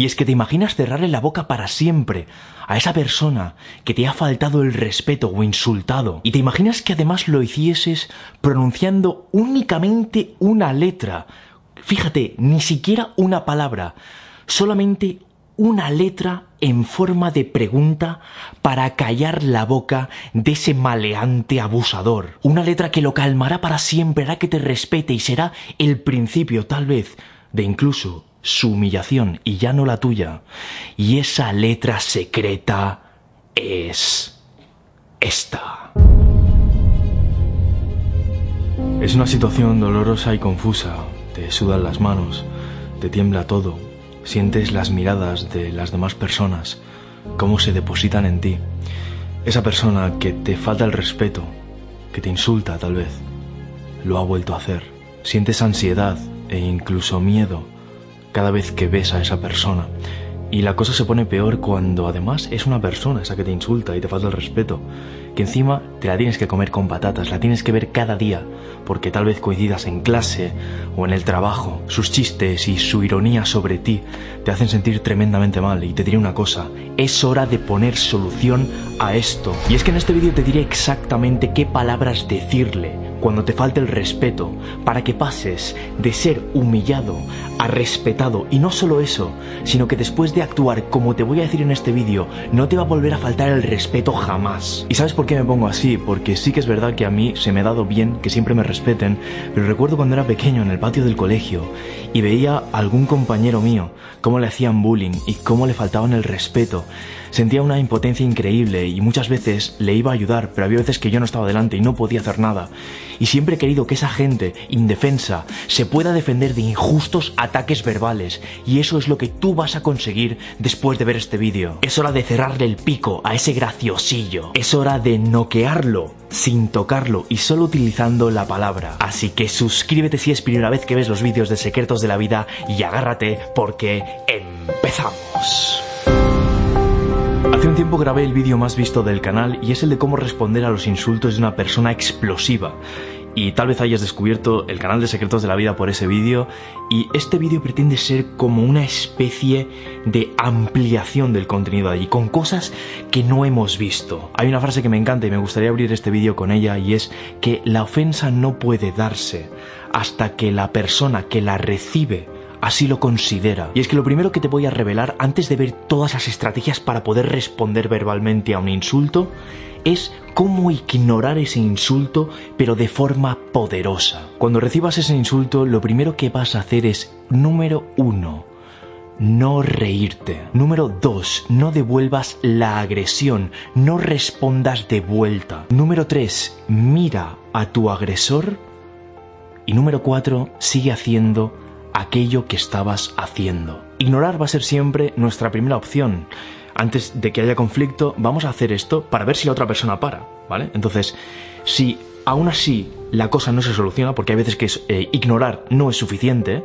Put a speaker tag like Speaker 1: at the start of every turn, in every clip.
Speaker 1: Y es que te imaginas cerrarle la boca para siempre a esa persona que te ha faltado el respeto o insultado. Y te imaginas que además lo hicieses pronunciando únicamente una letra. Fíjate, ni siquiera una palabra, solamente una letra en forma de pregunta para callar la boca de ese maleante abusador. Una letra que lo calmará para siempre, hará que te respete y será el principio, tal vez, de incluso su humillación y ya no la tuya. Y esa letra secreta es esta. Es una situación dolorosa y confusa. Te sudan las manos, te tiembla todo, sientes las miradas de las demás personas, cómo se depositan en ti. Esa persona que te falta el respeto, que te insulta tal vez, lo ha vuelto a hacer. Sientes ansiedad e incluso miedo cada vez que ves a esa persona. Y la cosa se pone peor cuando además es una persona esa que te insulta y te falta el respeto, que encima te la tienes que comer con patatas, la tienes que ver cada día, porque tal vez coincidas en clase o en el trabajo. Sus chistes y su ironía sobre ti te hacen sentir tremendamente mal y te diré una cosa, es hora de poner solución a esto. Y es que en este vídeo te diré exactamente qué palabras decirle cuando te falte el respeto, para que pases de ser humillado a respetado. Y no solo eso, sino que después de actuar como te voy a decir en este vídeo, no te va a volver a faltar el respeto jamás. ¿Y sabes por qué me pongo así? Porque sí que es verdad que a mí se me ha dado bien que siempre me respeten, pero recuerdo cuando era pequeño en el patio del colegio y veía a algún compañero mío cómo le hacían bullying y cómo le faltaban el respeto. Sentía una impotencia increíble y muchas veces le iba a ayudar, pero había veces que yo no estaba delante y no podía hacer nada. Y siempre he querido que esa gente indefensa se pueda defender de injustos ataques verbales. Y eso es lo que tú vas a conseguir después de ver este vídeo. Es hora de cerrarle el pico a ese graciosillo. Es hora de noquearlo sin tocarlo y solo utilizando la palabra. Así que suscríbete si es primera vez que ves los vídeos de Secretos de la Vida y agárrate porque empezamos. Hace un tiempo grabé el vídeo más visto del canal y es el de cómo responder a los insultos de una persona explosiva. Y tal vez hayas descubierto el canal de Secretos de la Vida por ese vídeo y este vídeo pretende ser como una especie de ampliación del contenido de allí, con cosas que no hemos visto. Hay una frase que me encanta y me gustaría abrir este vídeo con ella y es que la ofensa no puede darse hasta que la persona que la recibe así lo considera. Y es que lo primero que te voy a revelar antes de ver todas las estrategias para poder responder verbalmente a un insulto es cómo ignorar ese insulto pero de forma poderosa. Cuando recibas ese insulto lo primero que vas a hacer es número uno no reírte. Número dos, no devuelvas la agresión, no respondas de vuelta. Número tres, mira a tu agresor. Y número cuatro, sigue haciendo aquello que estabas haciendo. Ignorar va a ser siempre nuestra primera opción. Antes de que haya conflicto, vamos a hacer esto para ver si la otra persona para, ¿vale? Entonces, si aún así la cosa no se soluciona, porque hay veces que eh, ignorar no es suficiente,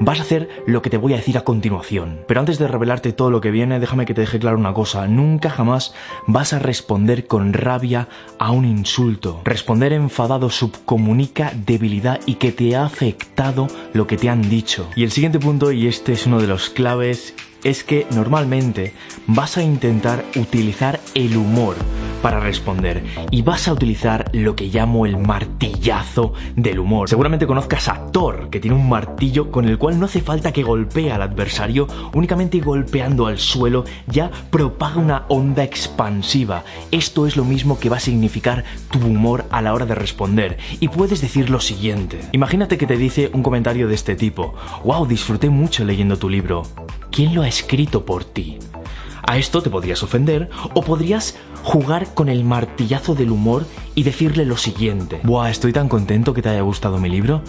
Speaker 1: vas a hacer lo que te voy a decir a continuación. Pero antes de revelarte todo lo que viene, déjame que te deje claro una cosa. Nunca jamás vas a responder con rabia a un insulto. Responder enfadado subcomunica debilidad y que te ha afectado lo que te han dicho. Y el siguiente punto, y este es uno de los claves, es que normalmente vas a intentar utilizar el humor para responder y vas a utilizar lo que llamo el martillazo del humor. Seguramente conozcas a Thor, que tiene un martillo con el cual no hace falta que golpee al adversario, únicamente golpeando al suelo ya propaga una onda expansiva. Esto es lo mismo que va a significar tu humor a la hora de responder. Y puedes decir lo siguiente. Imagínate que te dice un comentario de este tipo. Wow, disfruté mucho leyendo tu libro. ¿Quién lo ha escrito por ti? A esto te podrías ofender o podrías jugar con el martillazo del humor y decirle lo siguiente. Buah, estoy tan contento que te haya gustado mi libro.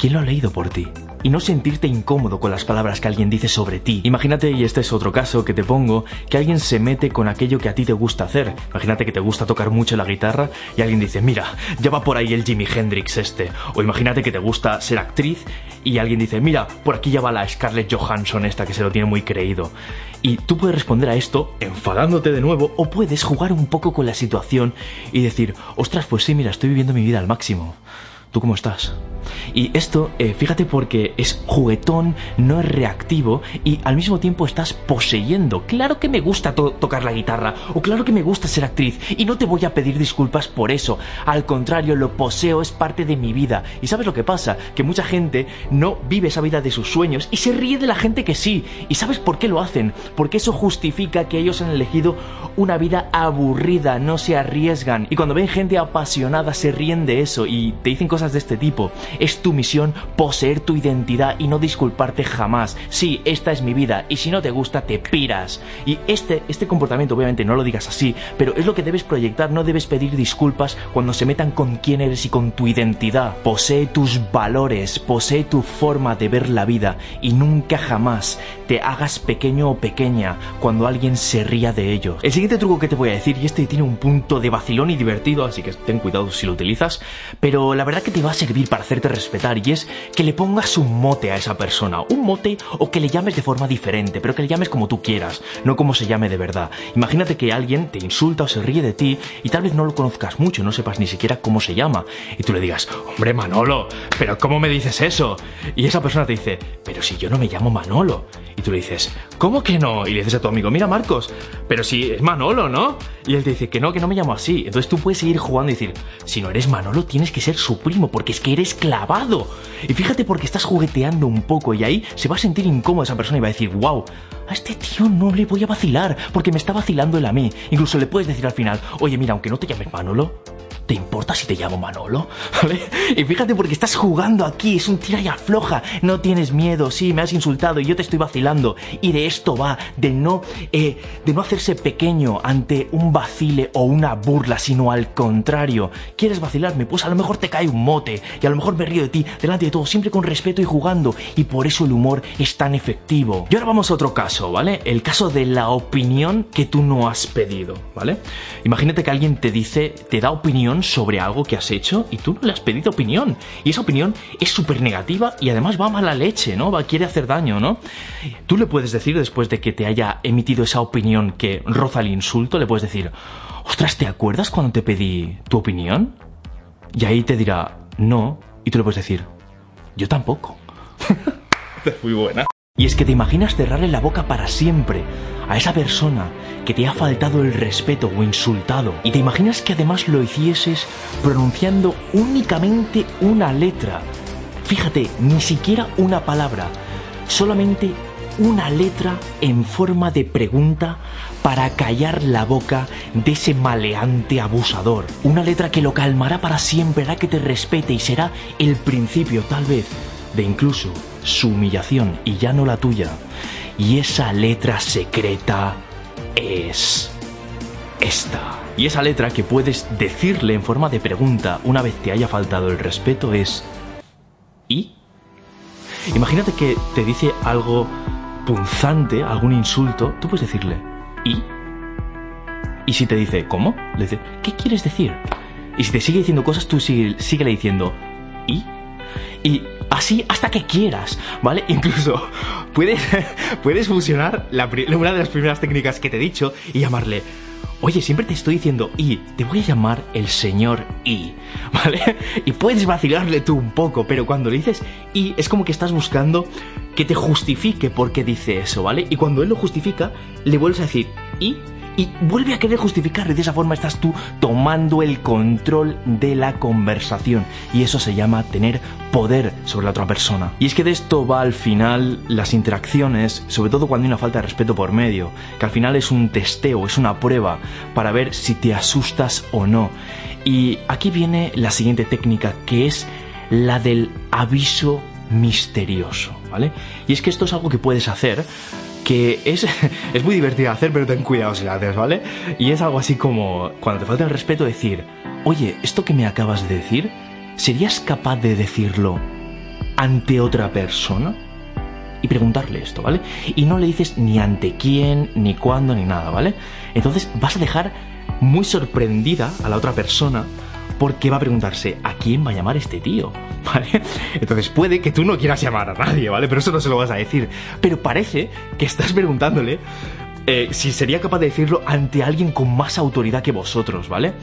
Speaker 1: ¿Quién lo ha leído por ti? y no sentirte incómodo con las palabras que alguien dice sobre ti. Imagínate, y este es otro caso que te pongo, que alguien se mete con aquello que a ti te gusta hacer. Imagínate que te gusta tocar mucho la guitarra y alguien dice, mira, ya va por ahí el Jimi Hendrix este. O imagínate que te gusta ser actriz y alguien dice, mira, por aquí ya va la Scarlett Johansson esta que se lo tiene muy creído. Y tú puedes responder a esto enfadándote de nuevo o puedes jugar un poco con la situación y decir, ostras, pues sí, mira, estoy viviendo mi vida al máximo. ¿Tú cómo estás? Y esto, eh, fíjate porque es juguetón, no es reactivo y al mismo tiempo estás poseyendo. Claro que me gusta tocar la guitarra o claro que me gusta ser actriz y no te voy a pedir disculpas por eso. Al contrario, lo poseo, es parte de mi vida. ¿Y sabes lo que pasa? Que mucha gente no vive esa vida de sus sueños y se ríe de la gente que sí. ¿Y sabes por qué lo hacen? Porque eso justifica que ellos han elegido una vida aburrida, no se arriesgan. Y cuando ven gente apasionada se ríen de eso y te dicen cosas de este tipo. Es tu misión poseer tu identidad y no disculparte jamás. Sí, esta es mi vida y si no te gusta te piras. Y este, este comportamiento obviamente no lo digas así, pero es lo que debes proyectar, no debes pedir disculpas cuando se metan con quién eres y con tu identidad. Posee tus valores, posee tu forma de ver la vida y nunca jamás te hagas pequeño o pequeña cuando alguien se ría de ellos. El siguiente truco que te voy a decir, y este tiene un punto de vacilón y divertido, así que ten cuidado si lo utilizas, pero la verdad que te va a servir para hacerte respetar y es que le pongas un mote a esa persona, un mote o que le llames de forma diferente, pero que le llames como tú quieras, no como se llame de verdad. Imagínate que alguien te insulta o se ríe de ti y tal vez no lo conozcas mucho, no sepas ni siquiera cómo se llama y tú le digas, hombre Manolo, pero ¿cómo me dices eso? Y esa persona te dice, pero si yo no me llamo Manolo. Y tú le dices, ¿cómo que no? Y le dices a tu amigo, mira Marcos, pero si es Manolo, ¿no? Y él te dice que no, que no me llamo así. Entonces tú puedes seguir jugando y decir, si no eres Manolo, tienes que ser su primo, porque es que eres clavado. Y fíjate porque estás jugueteando un poco y ahí se va a sentir incómodo esa persona y va a decir, wow, a este tío no le voy a vacilar, porque me está vacilando él a mí. Incluso le puedes decir al final, oye, mira, aunque no te llames Manolo, ¿Te importa si te llamo Manolo? ¿Vale? Y fíjate porque estás jugando aquí, es un tira y afloja. No tienes miedo, sí, me has insultado y yo te estoy vacilando. Y de esto va, de no, eh, de no hacerse pequeño ante un vacile o una burla, sino al contrario. ¿Quieres vacilarme? Pues a lo mejor te cae un mote y a lo mejor me río de ti delante de todo, siempre con respeto y jugando. Y por eso el humor es tan efectivo. Y ahora vamos a otro caso, ¿vale? El caso de la opinión que tú no has pedido, ¿vale? Imagínate que alguien te dice, te da opinión sobre algo que has hecho y tú no le has pedido opinión. Y esa opinión es súper negativa y además va a mala leche, ¿no? Va, quiere hacer daño, ¿no? Tú le puedes decir después de que te haya emitido esa opinión que roza el insulto, le puedes decir, ostras, ¿te acuerdas cuando te pedí tu opinión? Y ahí te dirá, no, y tú le puedes decir, yo tampoco.
Speaker 2: es muy buena.
Speaker 1: Y es que te imaginas cerrarle la boca para siempre a esa persona que te ha faltado el respeto o insultado. Y te imaginas que además lo hicieses pronunciando únicamente una letra. Fíjate, ni siquiera una palabra, solamente una letra en forma de pregunta para callar la boca de ese maleante abusador. Una letra que lo calmará para siempre, hará que te respete y será el principio, tal vez, de incluso su humillación y ya no la tuya. Y esa letra secreta es esta. Y esa letra que puedes decirle en forma de pregunta una vez te haya faltado el respeto es ¿y? Imagínate que te dice algo punzante, algún insulto, tú puedes decirle ¿y? Y si te dice ¿cómo? Le dice ¿qué quieres decir? Y si te sigue diciendo cosas, tú sigue, le diciendo ¿y? Y así hasta que quieras, ¿vale? Incluso puedes, puedes fusionar la, una de las primeras técnicas que te he dicho y llamarle Oye, siempre te estoy diciendo y, te voy a llamar el señor y, ¿vale? Y puedes vacilarle tú un poco, pero cuando le dices y, es como que estás buscando que te justifique por qué dice eso, ¿vale? Y cuando él lo justifica, le vuelves a decir y, y vuelve a querer justificarlo y de esa forma estás tú tomando el control de la conversación y eso se llama tener poder sobre la otra persona. Y es que de esto va al final las interacciones, sobre todo cuando hay una falta de respeto por medio, que al final es un testeo, es una prueba para ver si te asustas o no. Y aquí viene la siguiente técnica que es la del aviso misterioso, ¿vale? Y es que esto es algo que puedes hacer que es, es muy divertido hacer, pero ten cuidado si lo haces, ¿vale? Y es algo así como, cuando te falta el respeto, decir, oye, esto que me acabas de decir, ¿serías capaz de decirlo ante otra persona y preguntarle esto, ¿vale? Y no le dices ni ante quién, ni cuándo, ni nada, ¿vale? Entonces vas a dejar muy sorprendida a la otra persona porque va a preguntarse a quién va a llamar este tío, ¿vale? Entonces puede que tú no quieras llamar a nadie, ¿vale? Pero eso no se lo vas a decir. Pero parece que estás preguntándole eh, si sería capaz de decirlo ante alguien con más autoridad que vosotros, ¿vale?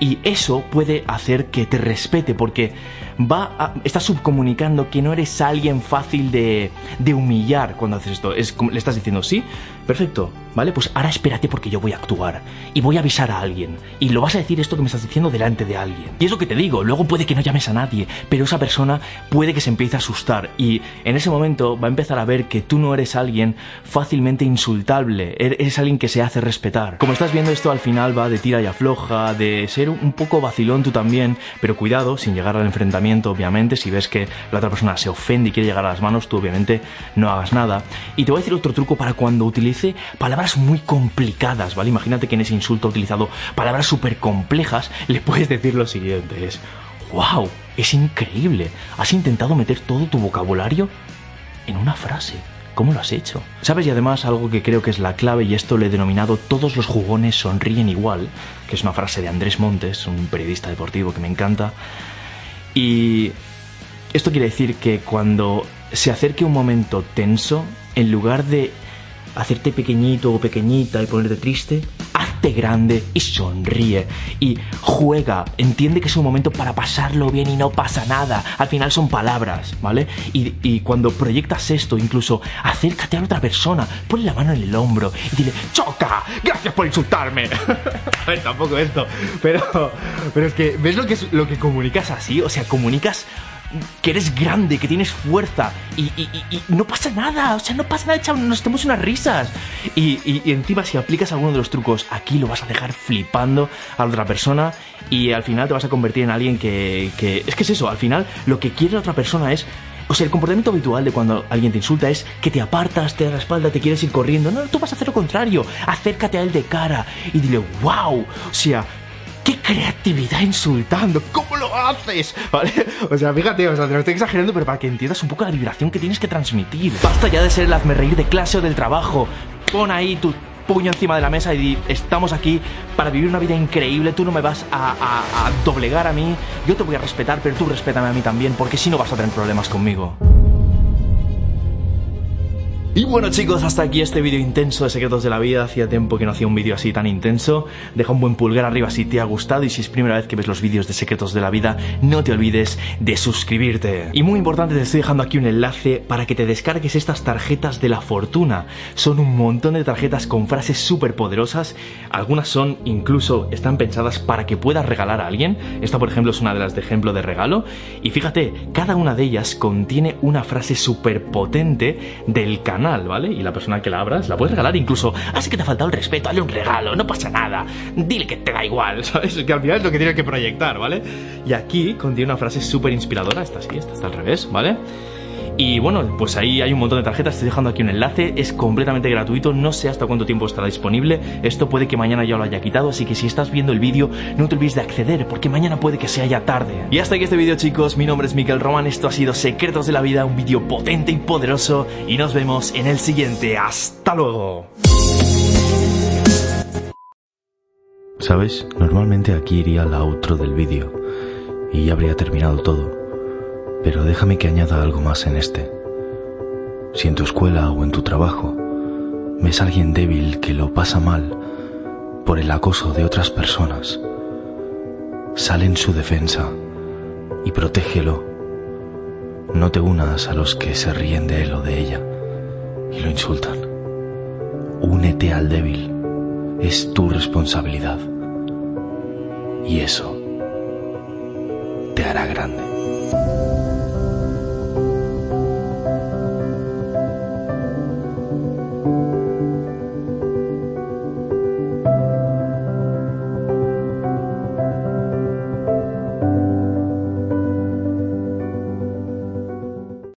Speaker 1: Y eso puede hacer que te respete porque va a, está subcomunicando que no eres alguien fácil de, de humillar cuando haces esto. Es le estás diciendo, sí, perfecto, ¿vale? Pues ahora espérate porque yo voy a actuar y voy a avisar a alguien. Y lo vas a decir esto que me estás diciendo delante de alguien. Y es lo que te digo, luego puede que no llames a nadie, pero esa persona puede que se empiece a asustar y en ese momento va a empezar a ver que tú no eres alguien fácilmente insultable, eres alguien que se hace respetar. Como estás viendo esto al final va de tira y afloja, de ser un poco vacilón tú también, pero cuidado, sin llegar al enfrentamiento, obviamente, si ves que la otra persona se ofende y quiere llegar a las manos, tú obviamente no hagas nada. Y te voy a decir otro truco para cuando palabras muy complicadas, ¿vale? Imagínate que en ese insulto ha utilizado palabras súper complejas, le puedes decir lo siguiente, es, wow, es increíble, has intentado meter todo tu vocabulario en una frase. ¿Cómo lo has hecho? ¿Sabes? Y además algo que creo que es la clave, y esto le he denominado todos los jugones sonríen igual, que es una frase de Andrés Montes, un periodista deportivo que me encanta. Y esto quiere decir que cuando se acerque un momento tenso, en lugar de hacerte pequeñito o pequeñita y ponerte triste, hazte grande y sonríe y juega, entiende que es un momento para pasarlo bien y no pasa nada, al final son palabras, ¿vale? Y, cuando proyectas esto, incluso acércate a otra persona, ponle la mano en el hombro y dile, choca, gracias por insultarme. a ver, tampoco esto, pero, pero es que, ¿ves lo que, lo que comunicas así? O sea, comunicas que eres grande, que tienes fuerza y, no pasa nada, o sea, no pasa nada, nos tenemos unas risas. Y, encima si aplicas alguno de los trucos aquí lo vas a dejar flipando a la otra persona y al final te vas a convertir en alguien que, que... Es que es eso, al final lo que quiere la otra persona es o sea, el comportamiento habitual de cuando alguien te insulta es que te apartas, te da la espalda, te quieres ir corriendo. No, tú vas a hacer lo contrario. Acércate a él de cara y dile, wow. O sea, ¡Qué creatividad insultando! ¿Cómo lo haces? ¿Vale? O sea, fíjate, o sea, te lo estoy exagerando, pero para que entiendas un poco la vibración que tienes que transmitir. Basta ya de ser el hazme reír de clase o del trabajo. Pon ahí tu puño encima de la mesa y di, estamos aquí para vivir una vida increíble, tú no me vas a, a doblegar a mí, yo te voy a respetar, pero tú respétame a mí también, porque si no vas a tener problemas conmigo. Y bueno chicos, hasta aquí este vídeo intenso de Secretos de la Vida. Hacía tiempo que no hacía un vídeo así tan intenso. Deja un buen pulgar arriba si te ha gustado y si es primera vez que ves los vídeos de Secretos de la Vida, no te olvides de suscribirte. Y muy importante, te estoy dejando aquí un enlace para que te descargues estas tarjetas de la fortuna. Son un montón de tarjetas con frases súper poderosas. Algunas son, incluso, están pensadas para que puedas regalar a alguien. Esta, por ejemplo, es una de las de ejemplo de regalo. Y fíjate, cada una de ellas contiene una frase súper potente del canal ¿vale? Y la persona que la abras la puedes regalar incluso, así que te ha faltado el respeto, dale un regalo, no pasa nada, dile que te da igual, ¿sabes? Que al final es lo que tiene que proyectar, ¿vale? Y aquí contiene una frase súper inspiradora, esta sí, esta está al revés, ¿vale? Y bueno, pues ahí hay un montón de tarjetas, estoy dejando aquí un enlace, es completamente gratuito, no sé hasta cuánto tiempo estará disponible, esto puede que mañana ya lo haya quitado, así que si estás viendo el vídeo no te olvides de acceder, porque mañana puede que sea ya tarde. Y hasta aquí este vídeo chicos, mi nombre es Miquel Román, esto ha sido Secretos de la Vida, un vídeo potente y poderoso, y nos vemos en el siguiente, hasta luego. ¿Sabes? Normalmente aquí iría la outro del vídeo, y ya habría terminado todo. Pero déjame que añada algo más en este. Si en tu escuela o en tu trabajo ves a alguien débil que lo pasa mal por el acoso de otras personas, sale en su defensa y protégelo. No te unas a los que se ríen de él o de ella y lo insultan. Únete al débil. Es tu responsabilidad. Y eso te hará grande.